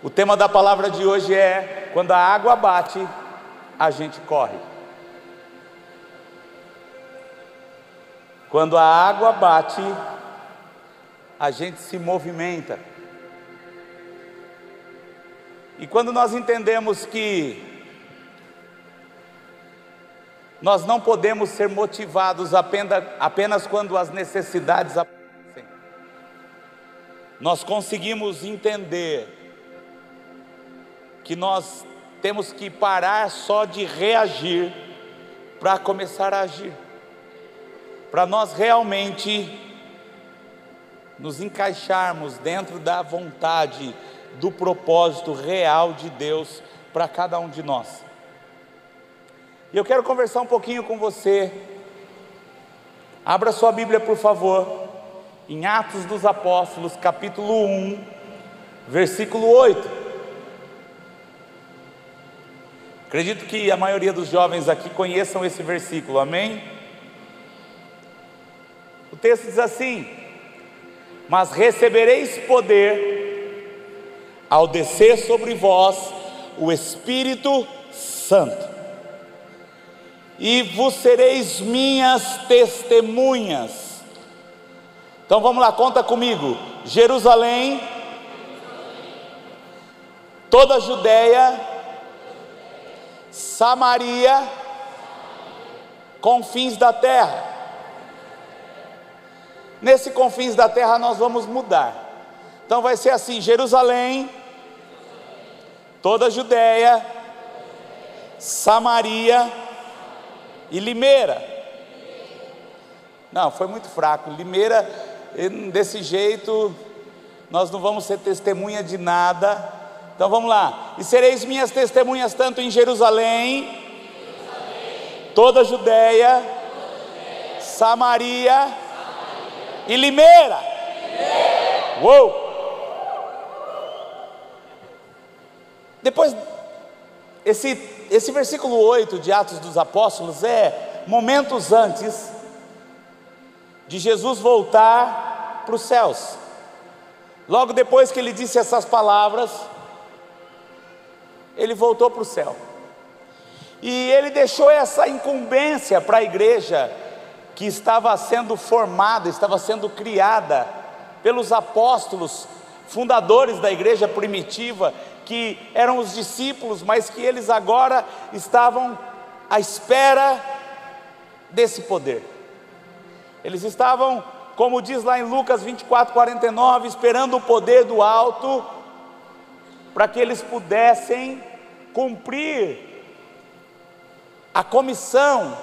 O tema da palavra de hoje é: quando a água bate, a gente corre. Quando a água bate, a gente se movimenta. E quando nós entendemos que nós não podemos ser motivados apenas, apenas quando as necessidades aparecem, nós conseguimos entender que nós temos que parar só de reagir para começar a agir, para nós realmente nos encaixarmos dentro da vontade, do propósito real de Deus para cada um de nós. E eu quero conversar um pouquinho com você. Abra sua Bíblia, por favor, em Atos dos Apóstolos, capítulo 1, versículo 8. Acredito que a maioria dos jovens aqui conheçam esse versículo, amém? O texto diz assim: Mas recebereis poder ao descer sobre vós o Espírito Santo, e vos sereis minhas testemunhas. Então vamos lá, conta comigo: Jerusalém, toda a Judéia, Samaria, confins da terra. Nesse confins da terra nós vamos mudar. Então vai ser assim: Jerusalém, toda a Judéia, Samaria e Limeira. Não, foi muito fraco. Limeira, desse jeito, nós não vamos ser testemunha de nada então vamos lá. E sereis minhas testemunhas tanto em Jerusalém, toda a Judéia, Samaria, Samaria, e Limeira. Limeira. Uou! Depois, esse, esse versículo 8 de Atos dos Apóstolos é momentos antes de Jesus voltar para os céus. Logo depois que ele disse essas palavras, ele voltou para o céu. E ele deixou essa incumbência para a igreja que estava sendo formada, estava sendo criada pelos apóstolos, fundadores da igreja primitiva, que eram os discípulos, mas que eles agora estavam à espera desse poder. Eles estavam, como diz lá em Lucas 24, 49, esperando o poder do alto, para que eles pudessem cumprir a comissão,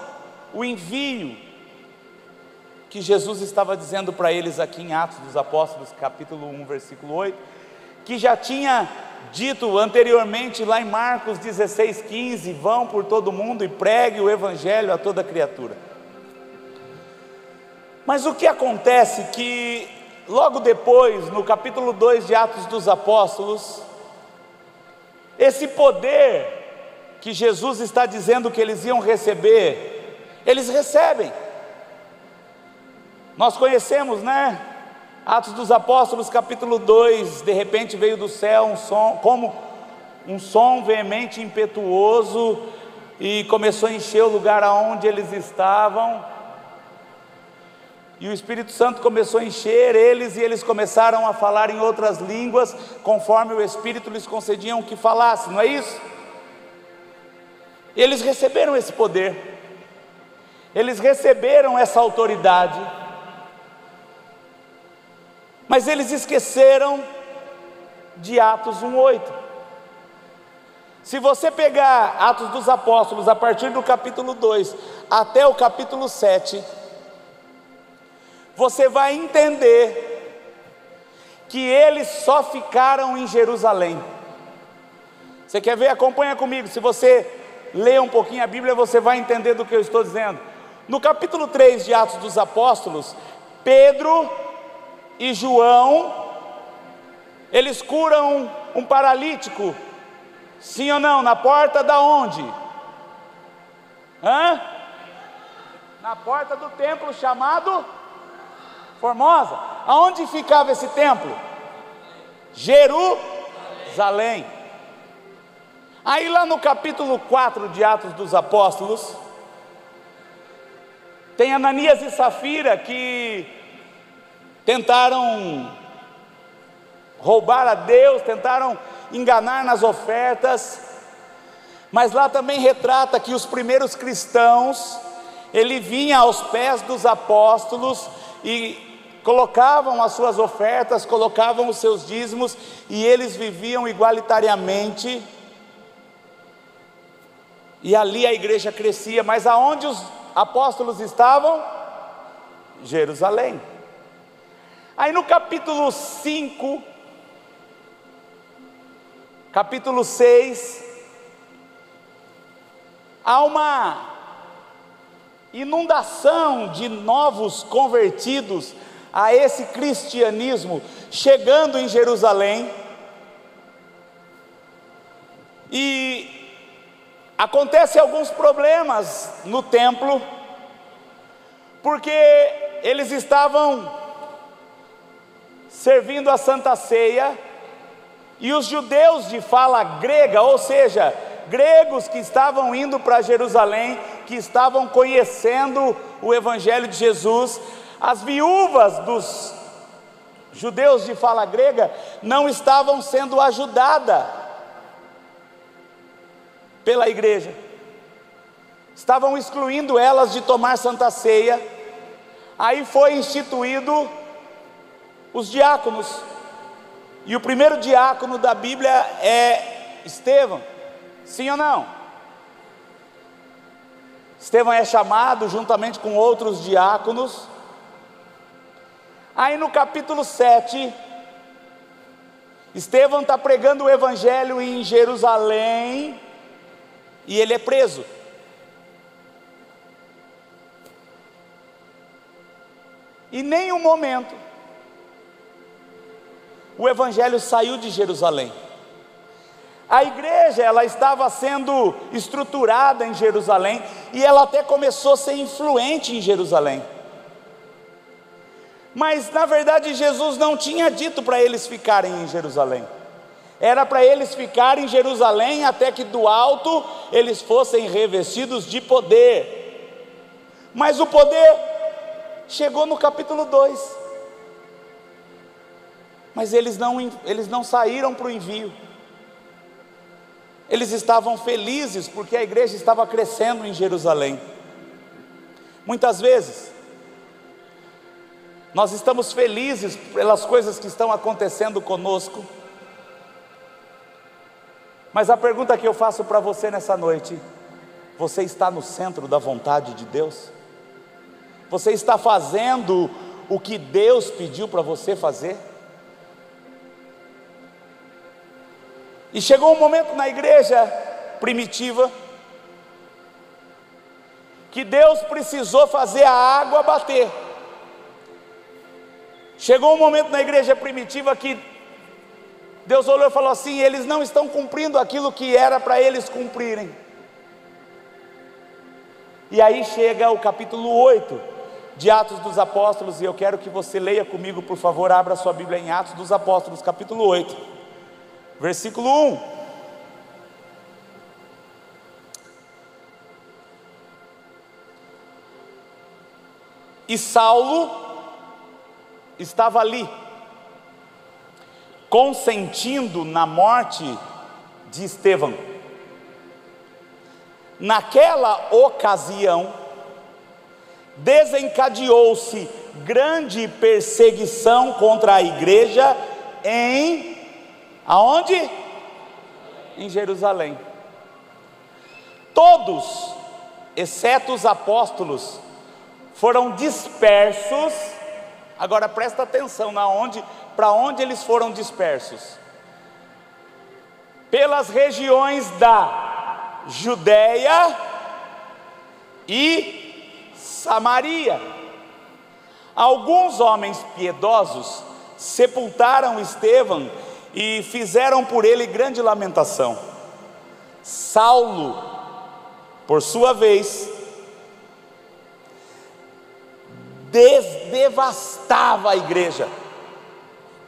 o envio que Jesus estava dizendo para eles aqui em Atos dos Apóstolos, capítulo 1, versículo 8, que já tinha dito anteriormente lá em Marcos 16, 15: vão por todo mundo e pregue o evangelho a toda criatura. Mas o que acontece que logo depois, no capítulo 2 de Atos dos Apóstolos, esse poder que Jesus está dizendo que eles iam receber, eles recebem. Nós conhecemos, né? Atos dos Apóstolos, capítulo 2, de repente veio do céu um som, como um som veemente, impetuoso, e começou a encher o lugar aonde eles estavam. E o Espírito Santo começou a encher eles e eles começaram a falar em outras línguas, conforme o Espírito lhes concediam que falasse, não é isso? Eles receberam esse poder, eles receberam essa autoridade, mas eles esqueceram de Atos 1,8. Se você pegar Atos dos Apóstolos a partir do capítulo 2 até o capítulo 7, você vai entender que eles só ficaram em Jerusalém. Você quer ver? Acompanha comigo. Se você ler um pouquinho a Bíblia, você vai entender do que eu estou dizendo. No capítulo 3 de Atos dos Apóstolos, Pedro e João, eles curam um paralítico, sim ou não? Na porta da onde? Hã? Na porta do templo chamado Formosa. Aonde ficava esse templo? Jerusalém. Aí lá no capítulo 4 de Atos dos Apóstolos, tem Ananias e Safira que tentaram roubar a Deus, tentaram enganar nas ofertas, mas lá também retrata que os primeiros cristãos, ele vinha aos pés dos apóstolos e colocavam as suas ofertas, colocavam os seus dízimos e eles viviam igualitariamente. E ali a igreja crescia, mas aonde os apóstolos estavam? Jerusalém. Aí no capítulo 5, capítulo 6, há uma inundação de novos convertidos a esse cristianismo chegando em Jerusalém. E acontecem alguns problemas no templo, porque eles estavam servindo a Santa Ceia e os judeus de fala grega, ou seja, gregos que estavam indo para Jerusalém, que estavam conhecendo o Evangelho de Jesus, as viúvas dos judeus de fala grega não estavam sendo ajudadas pela igreja, estavam excluindo elas de tomar santa ceia. Aí foi instituído os diáconos, e o primeiro diácono da Bíblia é Estevão, sim ou não? Estevão é chamado juntamente com outros diáconos Aí no capítulo 7, Estevão está pregando o evangelho em Jerusalém e ele é preso. E nem um momento o evangelho saiu de Jerusalém. A igreja, ela estava sendo estruturada em Jerusalém e ela até começou a ser influente em Jerusalém. Mas na verdade Jesus não tinha dito para eles ficarem em Jerusalém. Era para eles ficarem em Jerusalém até que do alto eles fossem revestidos de poder. Mas o poder chegou no capítulo 2. Mas eles não, eles não saíram para o envio. Eles estavam felizes porque a igreja estava crescendo em Jerusalém. Muitas vezes, nós estamos felizes pelas coisas que estão acontecendo conosco. Mas a pergunta que eu faço para você nessa noite: você está no centro da vontade de Deus? Você está fazendo o que Deus pediu para você fazer? E chegou um momento na igreja primitiva que Deus precisou fazer a água bater. Chegou um momento na igreja primitiva que Deus olhou e falou assim: eles não estão cumprindo aquilo que era para eles cumprirem. E aí chega o capítulo 8 de Atos dos Apóstolos, e eu quero que você leia comigo, por favor, abra sua Bíblia em Atos dos Apóstolos, capítulo 8, versículo 1. E Saulo estava ali, consentindo na morte de Estevão. Naquela ocasião, desencadeou-se grande perseguição contra a igreja em aonde? Em Jerusalém. Todos, exceto os apóstolos, foram dispersos Agora presta atenção na onde, para onde eles foram dispersos. Pelas regiões da Judéia e Samaria. Alguns homens piedosos sepultaram Estevão e fizeram por ele grande lamentação. Saulo, por sua vez, desdevastava a igreja,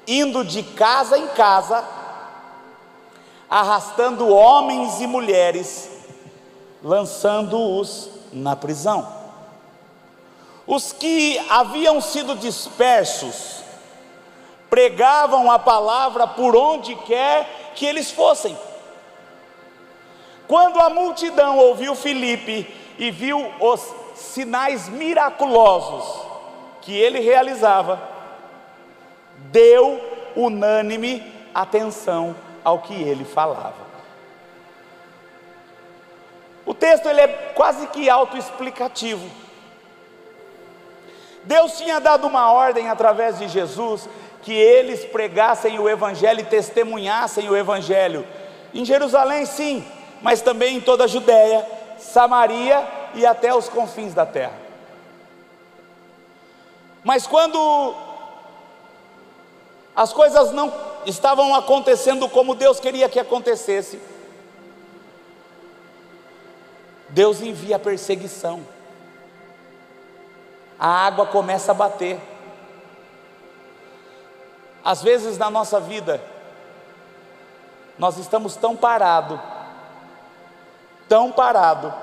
indo de casa em casa, arrastando homens e mulheres, lançando-os na prisão. Os que haviam sido dispersos pregavam a palavra por onde quer que eles fossem. Quando a multidão ouviu Filipe e viu os sinais miraculosos que ele realizava, deu unânime atenção ao que ele falava. O texto ele é quase que autoexplicativo. Deus tinha dado uma ordem através de Jesus que eles pregassem o evangelho e testemunhassem o evangelho em Jerusalém, sim, mas também em toda a Judéia, Samaria e até os confins da terra. Mas quando as coisas não estavam acontecendo como Deus queria que acontecesse, Deus envia a perseguição, a água começa a bater. Às vezes na nossa vida, nós estamos tão parado, tão parado,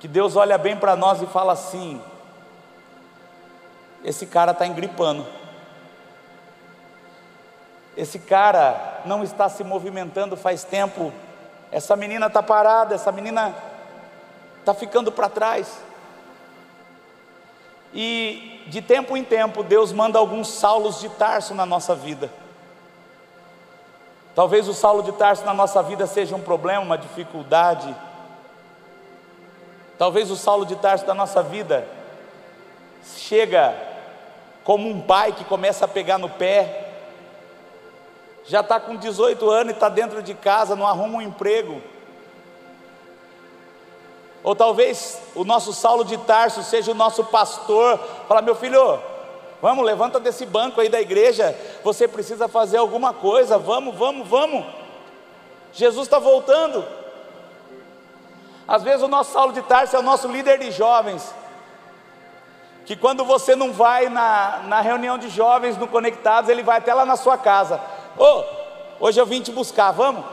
que Deus olha bem para nós e fala assim: esse cara está engripando, esse cara não está se movimentando faz tempo, essa menina está parada, essa menina está ficando para trás. E de tempo em tempo, Deus manda alguns Saulos de Tarso na nossa vida. Talvez o Saulo de Tarso na nossa vida seja um problema, uma dificuldade. Talvez o Saulo de Tarso da nossa vida chega como um pai que começa a pegar no pé, já está com 18 anos e está dentro de casa, não arruma um emprego. Ou talvez o nosso Saulo de Tarso seja o nosso pastor, fala: meu filho, vamos, levanta desse banco aí da igreja, você precisa fazer alguma coisa, vamos, vamos, vamos. Jesus está voltando. Às vezes o nosso Saulo de Tarso é o nosso líder de jovens, que quando você não vai na, na reunião de jovens no Conectados, ele vai até lá na sua casa. Ô, oh, hoje eu vim te buscar, vamos?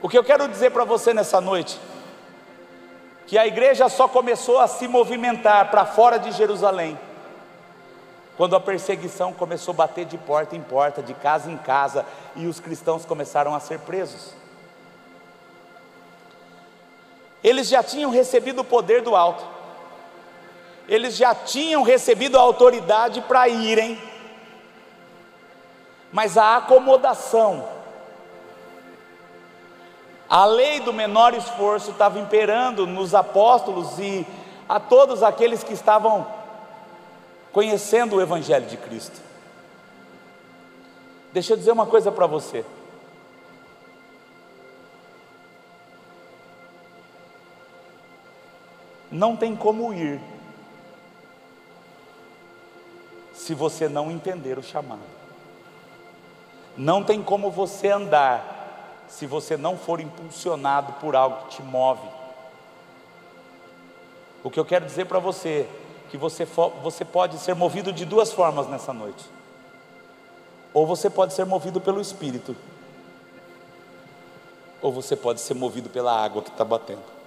O que eu quero dizer para você nessa noite, que a igreja só começou a se movimentar para fora de Jerusalém, quando a perseguição começou a bater de porta em porta, de casa em casa, e os cristãos começaram a ser presos. Eles já tinham recebido o poder do alto, eles já tinham recebido a autoridade para irem, mas a acomodação, a lei do menor esforço estava imperando nos apóstolos e a todos aqueles que estavam conhecendo o Evangelho de Cristo. Deixa eu dizer uma coisa para você. Não tem como ir se você não entender o chamado. Não tem como você andar se você não for impulsionado por algo que te move. O que eu quero dizer para você, que você, você pode ser movido de duas formas nessa noite. Ou você pode ser movido pelo Espírito, ou você pode ser movido pela água que está batendo.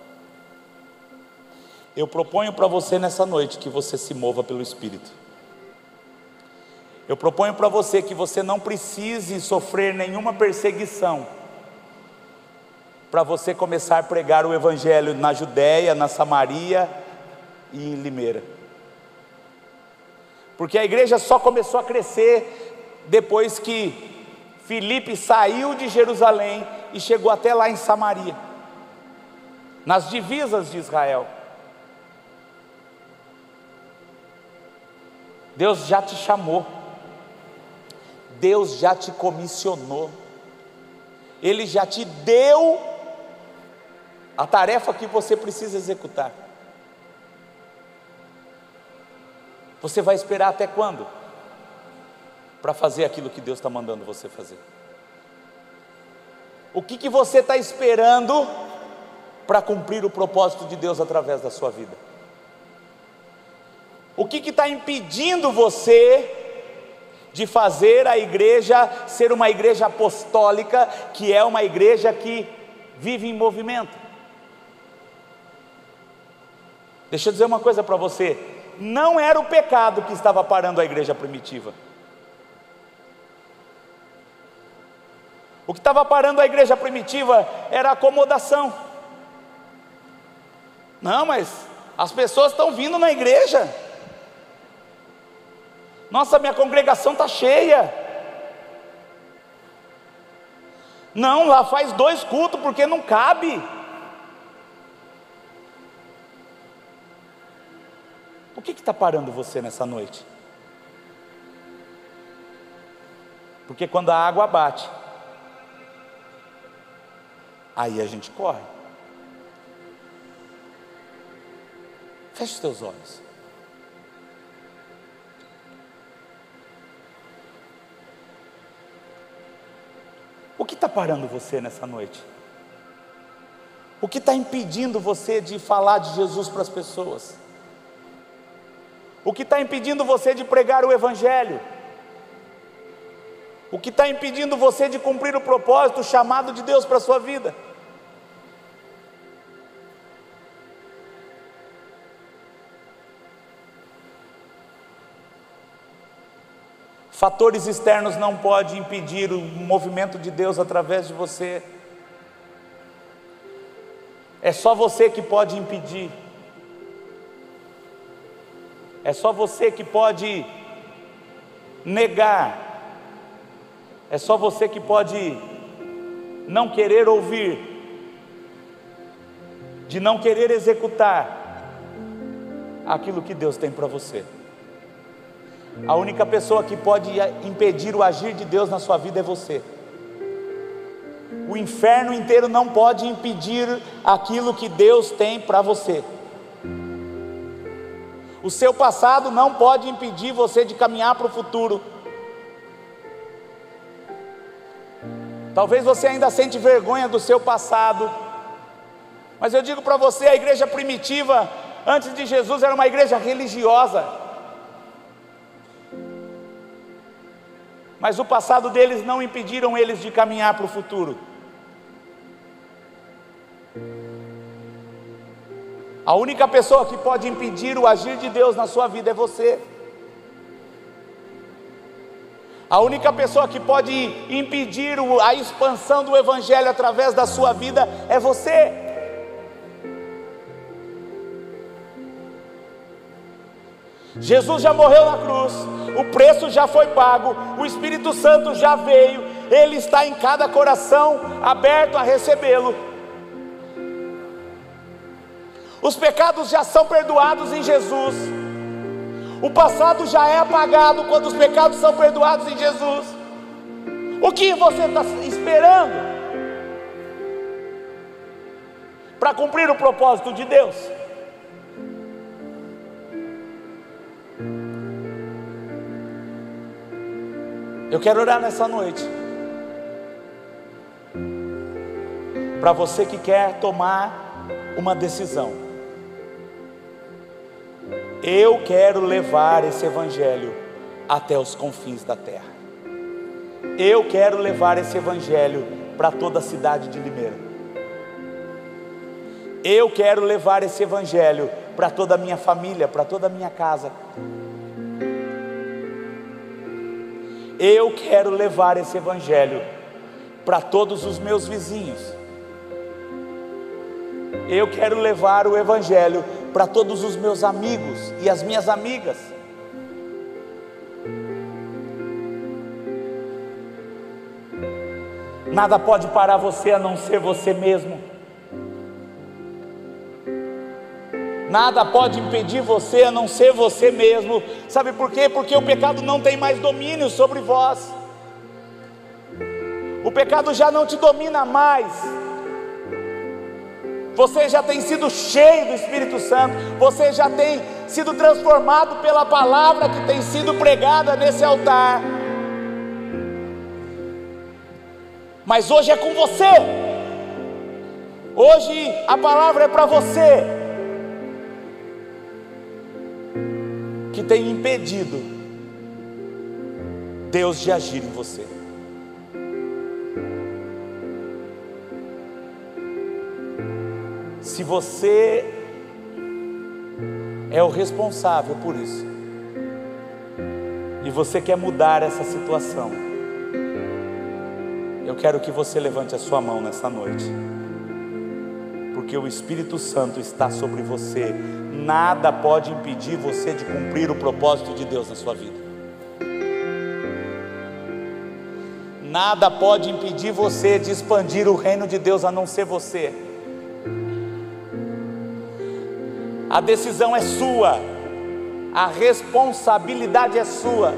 Eu proponho para você nessa noite que você se mova pelo Espírito. Eu proponho para você que você não precise sofrer nenhuma perseguição para você começar a pregar o Evangelho na Judéia, na Samaria e em Limeira. Porque a igreja só começou a crescer depois que Filipe saiu de Jerusalém e chegou até lá em Samaria, nas divisas de Israel. Deus já te chamou, Deus já te comissionou, Ele já te deu a tarefa que você precisa executar. Você vai esperar até quando? Para fazer aquilo que Deus está mandando você fazer. O que, que você está esperando para cumprir o propósito de Deus através da sua vida? O que está impedindo você de fazer a igreja ser uma igreja apostólica, que é uma igreja que vive em movimento. Deixa eu dizer uma coisa para você: não era o pecado que estava parando a igreja primitiva. O que estava parando a igreja primitiva era a acomodação. Não, mas as pessoas estão vindo na igreja. Nossa, minha congregação está cheia. Não, lá faz dois cultos porque não cabe. O que está parando você nessa noite? Porque quando a água bate, aí a gente corre. Feche os teus olhos. O que está parando você nessa noite? O que está impedindo você de falar de Jesus para as pessoas? O que está impedindo você de pregar o Evangelho? O que está impedindo você de cumprir o propósito, o chamado de Deus para a sua vida? Fatores externos não podem impedir o movimento de Deus através de você. É só você que pode impedir. É só você que pode negar. É só você que pode não querer ouvir, de não querer executar aquilo que Deus tem para você. A única pessoa que pode impedir o agir de Deus na sua vida é você. O inferno inteiro não pode impedir aquilo que Deus tem para você. O seu passado não pode impedir você de caminhar para o futuro. Talvez você ainda sente vergonha do seu passado. Mas eu digo para você, a igreja primitiva, antes de Jesus, era uma igreja religiosa. Mas o passado deles não impediram eles de caminhar para o futuro. A única pessoa que pode impedir o agir de Deus na sua vida é você. A única pessoa que pode impedir a expansão do Evangelho através da sua vida é você. Jesus já morreu na cruz, o preço já foi pago, o Espírito Santo já veio, ele está em cada coração aberto a recebê-lo. Os pecados já são perdoados em Jesus. O passado já é apagado quando os pecados são perdoados em Jesus. O que você está esperando para cumprir o propósito de Deus? Eu quero orar nessa noite. Para você que quer tomar uma decisão. Eu quero levar esse evangelho até os confins da terra. Eu quero levar esse evangelho para toda a cidade de Limeira. Eu quero levar esse evangelho para toda a minha família, para toda a minha casa. Eu quero levar esse evangelho para todos os meus vizinhos. Eu quero levar o evangelho para todos os meus amigos e as minhas amigas. Nada pode parar você a não ser você mesmo. Nada pode impedir você a não ser você mesmo. Sabe por quê? Porque o pecado não tem mais domínio sobre vós. O pecado já não te domina mais. Você já tem sido cheio do Espírito Santo. Você já tem sido transformado pela palavra que tem sido pregada nesse altar. Mas hoje é com você. Hoje a palavra é para você. Que tem impedido Deus de agir em você. Se você é o responsável por isso, e você quer mudar essa situação, eu quero que você levante a sua mão nessa noite, porque o Espírito Santo está sobre você, nada pode impedir você de cumprir o propósito de Deus na sua vida. Nada pode impedir você de expandir o reino de Deus a não ser você. A decisão é sua, a responsabilidade é sua.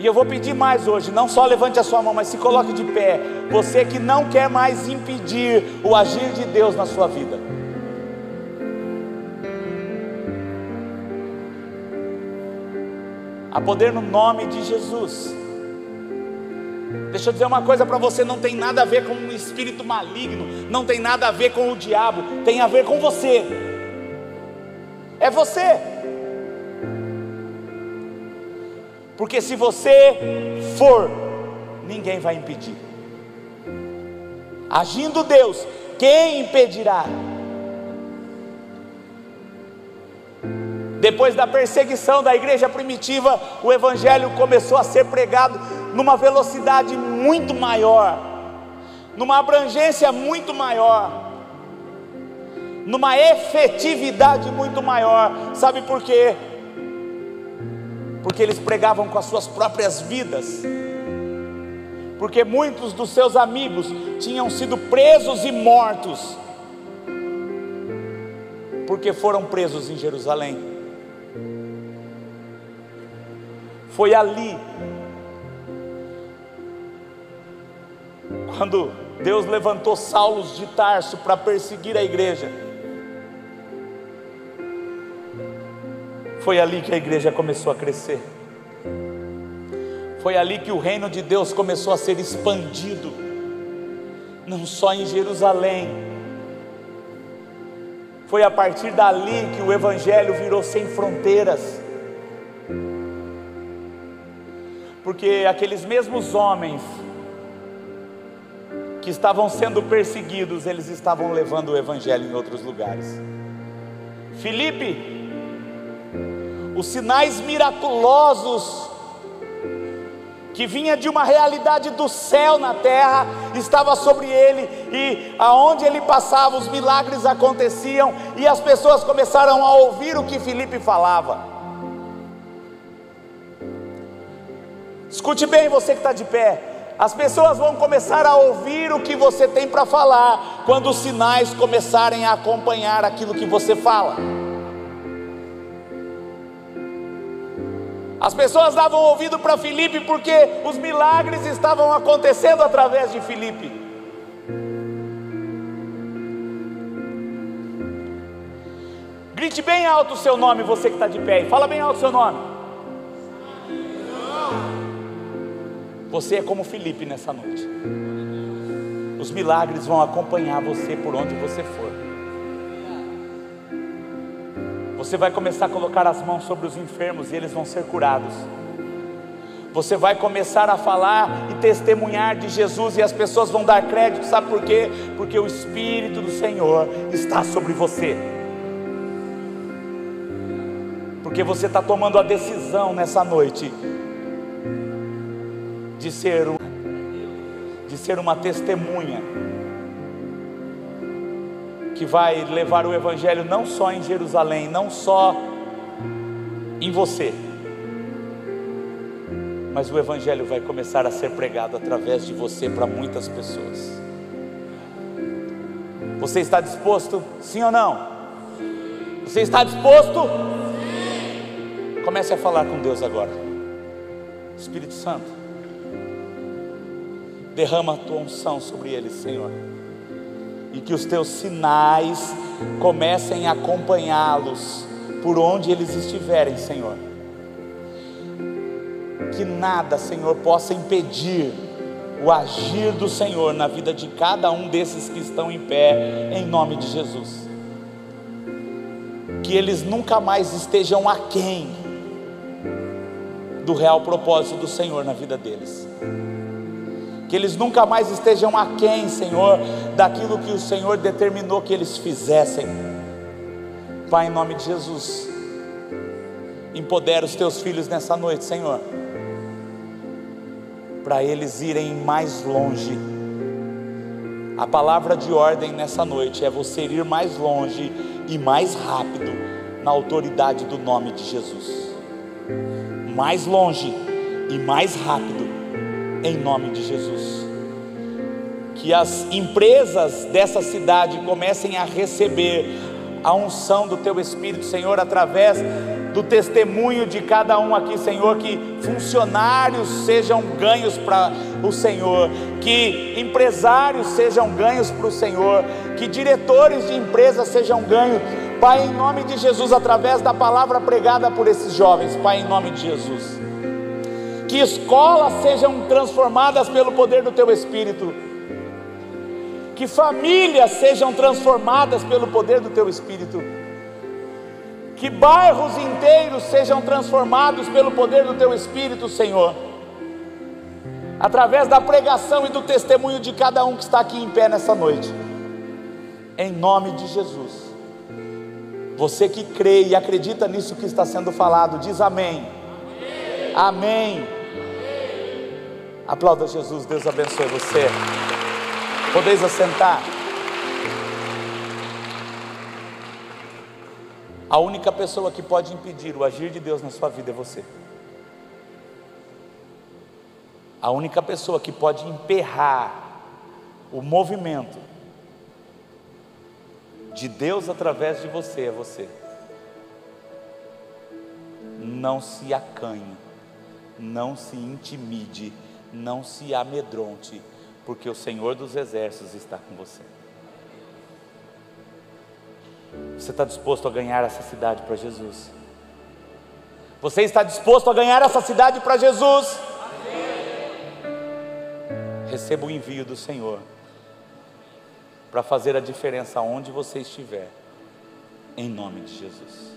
E eu vou pedir mais hoje, não só levante a sua mão, mas se coloque de pé. Você que não quer mais impedir o agir de Deus na sua vida. Há poder no nome de Jesus. Deixa eu dizer uma coisa para você: não tem nada a ver com um espírito maligno, não tem nada a ver com o diabo, tem a ver com você. É você. Porque se você for, ninguém vai impedir. Agindo Deus, quem impedirá? Depois da perseguição da igreja primitiva, o evangelho começou a ser pregado numa velocidade muito maior, numa abrangência muito maior, numa efetividade muito maior. Sabe por quê? Porque eles pregavam com as suas próprias vidas. Porque muitos dos seus amigos tinham sido presos e mortos, porque foram presos em Jerusalém. Foi ali, quando Deus levantou Saulos de Tarso para perseguir a igreja. Foi ali que a igreja começou a crescer. Foi ali que o reino de Deus começou a ser expandido, não só em Jerusalém. Foi a partir dali que o Evangelho virou sem fronteiras. porque aqueles mesmos homens que estavam sendo perseguidos, eles estavam levando o evangelho em outros lugares. Filipe, os sinais miraculosos que vinha de uma realidade do céu na terra, estava sobre ele, e aonde ele passava, os milagres aconteciam, e as pessoas começaram a ouvir o que Filipe falava. Escute bem, você que está de pé. As pessoas vão começar a ouvir o que você tem para falar quando os sinais começarem a acompanhar aquilo que você fala. As pessoas davam ouvido para Filipe porque os milagres estavam acontecendo através de Filipe. Grite bem alto o seu nome, você que está de pé, e fala bem alto o seu nome. Você é como Felipe nessa noite. Os milagres vão acompanhar você por onde você for. Você vai começar a colocar as mãos sobre os enfermos e eles vão ser curados. Você vai começar a falar e testemunhar de Jesus e as pessoas vão dar crédito, sabe por quê? Porque o Espírito do Senhor está sobre você. Porque você está tomando a decisão nessa noite de ser, um, de ser uma testemunha que vai levar o Evangelho não só em Jerusalém, não só em você, mas o Evangelho vai começar a ser pregado através de você para muitas pessoas. Você está disposto? Sim ou não? Você está disposto? Comece a falar com Deus agora. Espírito Santo derrama a tua unção sobre eles, Senhor, e que os teus sinais comecem a acompanhá-los por onde eles estiverem, Senhor. Que nada, Senhor, possa impedir o agir do Senhor na vida de cada um desses que estão em pé, em nome de Jesus. Que eles nunca mais estejam aquém do real propósito do Senhor na vida deles. Que eles nunca mais estejam aquém, Senhor, daquilo que o Senhor determinou que eles fizessem. Pai, em nome de Jesus, empodera os teus filhos nessa noite, Senhor, para eles irem mais longe. A palavra de ordem nessa noite é você ir mais longe e mais rápido na autoridade do nome de Jesus mais longe e mais rápido, em nome de Jesus. Que as empresas dessa cidade comecem a receber a unção do Teu Espírito, Senhor, através do testemunho de cada um aqui, Senhor, que funcionários sejam ganhos para o Senhor, que empresários sejam ganhos para o Senhor, que diretores de empresas sejam ganhos. Pai, em nome de Jesus, através da palavra pregada por esses jovens, Pai, em nome de Jesus, que escolas sejam transformadas pelo poder do Teu Espírito, que famílias sejam transformadas pelo poder do Teu Espírito, que bairros inteiros sejam transformados pelo poder do Teu Espírito, Senhor, através da pregação e do testemunho de cada um que está aqui em pé nessa noite, em nome de Jesus. Você que crê e acredita nisso que está sendo falado, diz amém. Amém. amém. Aplauda Jesus, Deus abençoe você. Podeis assentar. A única pessoa que pode impedir o agir de Deus na sua vida é você. A única pessoa que pode emperrar o movimento de Deus através de você é você. Não se acanhe, não se intimide, não se amedronte, porque o Senhor dos Exércitos está com você. Você está disposto a ganhar essa cidade para Jesus? Você está disposto a ganhar essa cidade para Jesus? Receba o envio do Senhor para fazer a diferença onde você estiver, em nome de Jesus.